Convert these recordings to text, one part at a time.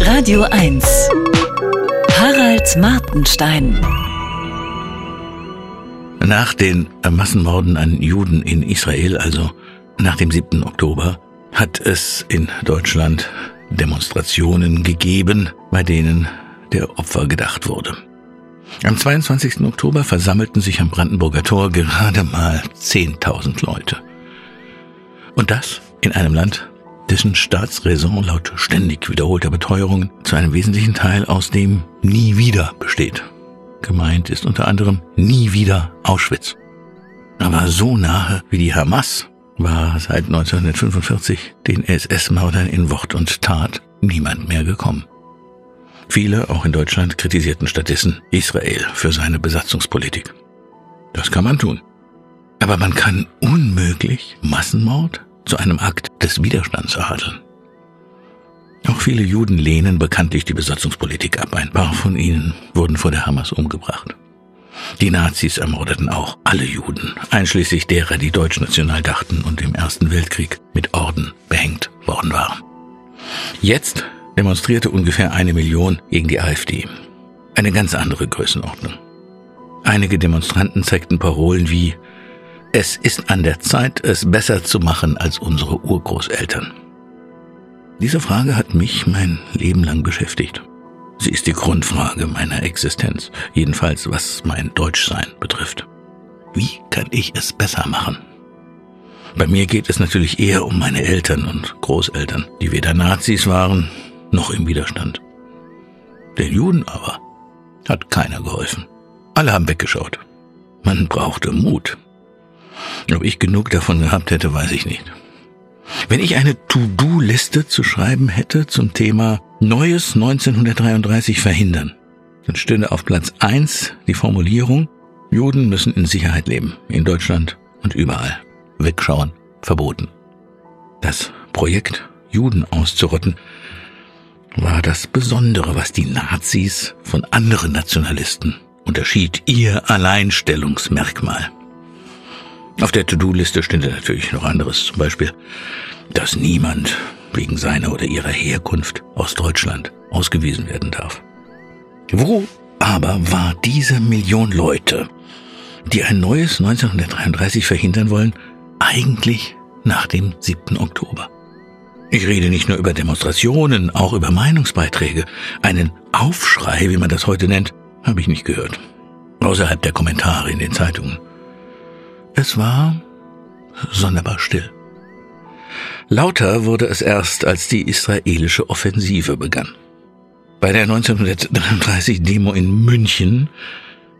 Radio 1 Harald Martenstein Nach den Massenmorden an Juden in Israel, also nach dem 7. Oktober, hat es in Deutschland Demonstrationen gegeben, bei denen der Opfer gedacht wurde. Am 22. Oktober versammelten sich am Brandenburger Tor gerade mal 10.000 Leute. Und das in einem Land, dessen Staatsräson laut ständig wiederholter Beteuerungen zu einem wesentlichen Teil aus dem Nie wieder besteht. Gemeint ist unter anderem Nie wieder Auschwitz. Aber so nahe wie die Hamas war seit 1945 den SS-Mördern in Wort und Tat niemand mehr gekommen. Viele, auch in Deutschland, kritisierten stattdessen Israel für seine Besatzungspolitik. Das kann man tun. Aber man kann unmöglich Massenmord zu einem Akt des Widerstands erhandeln. Auch viele Juden lehnen bekanntlich die Besatzungspolitik ab. Ein paar von ihnen wurden vor der Hamas umgebracht. Die Nazis ermordeten auch alle Juden, einschließlich derer, die deutschnational dachten und im Ersten Weltkrieg mit Orden behängt worden waren. Jetzt demonstrierte ungefähr eine Million gegen die AfD. Eine ganz andere Größenordnung. Einige Demonstranten zeigten Parolen wie Es ist an der Zeit, es besser zu machen als unsere Urgroßeltern. Diese Frage hat mich mein Leben lang beschäftigt. Sie ist die Grundfrage meiner Existenz, jedenfalls was mein Deutschsein betrifft. Wie kann ich es besser machen? Bei mir geht es natürlich eher um meine Eltern und Großeltern, die weder Nazis waren noch im Widerstand. Den Juden aber hat keiner geholfen. Alle haben weggeschaut. Man brauchte Mut. Ob ich genug davon gehabt hätte, weiß ich nicht. Wenn ich eine To-Do-Liste zu schreiben hätte zum Thema Neues 1933 verhindern, dann stünde auf Platz eins die Formulierung, Juden müssen in Sicherheit leben, in Deutschland und überall. Wegschauen, verboten. Das Projekt, Juden auszurotten, war das Besondere, was die Nazis von anderen Nationalisten unterschied, ihr Alleinstellungsmerkmal. Auf der To-Do-Liste stünde natürlich noch anderes, zum Beispiel, dass niemand wegen seiner oder ihrer Herkunft aus Deutschland ausgewiesen werden darf. Wo aber war diese Million Leute, die ein neues 1933 verhindern wollen, eigentlich nach dem 7. Oktober? Ich rede nicht nur über Demonstrationen, auch über Meinungsbeiträge. Einen Aufschrei, wie man das heute nennt, habe ich nicht gehört. Außerhalb der Kommentare in den Zeitungen. Es war sonderbar still. Lauter wurde es erst, als die israelische Offensive begann. Bei der 1933 Demo in München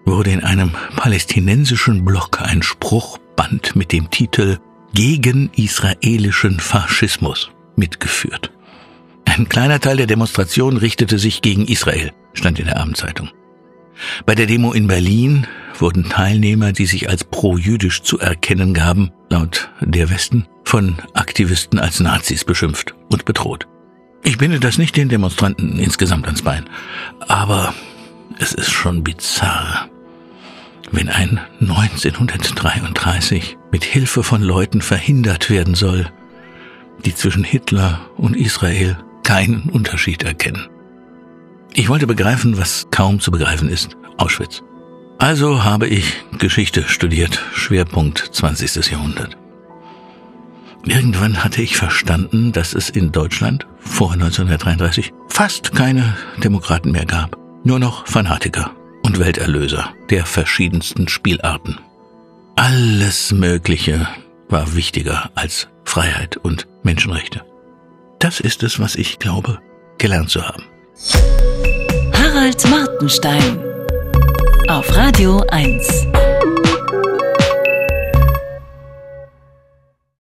wurde in einem palästinensischen Block ein Spruchband mit dem Titel Gegen israelischen Faschismus mitgeführt. Ein kleiner Teil der Demonstration richtete sich gegen Israel, stand in der Abendzeitung. Bei der Demo in Berlin wurden Teilnehmer, die sich als pro-jüdisch zu erkennen gaben, laut der Westen, von Aktivisten als Nazis beschimpft und bedroht. Ich binde das nicht den Demonstranten insgesamt ans Bein, aber es ist schon bizarr, wenn ein 1933 mit Hilfe von Leuten verhindert werden soll, die zwischen Hitler und Israel keinen Unterschied erkennen. Ich wollte begreifen, was kaum zu begreifen ist, Auschwitz. Also habe ich Geschichte studiert, Schwerpunkt 20. Jahrhundert. Irgendwann hatte ich verstanden, dass es in Deutschland vor 1933 fast keine Demokraten mehr gab, nur noch Fanatiker und Welterlöser der verschiedensten Spielarten. Alles Mögliche war wichtiger als Freiheit und Menschenrechte. Das ist es, was ich glaube, gelernt zu haben. Harald Martenstein auf Radio 1.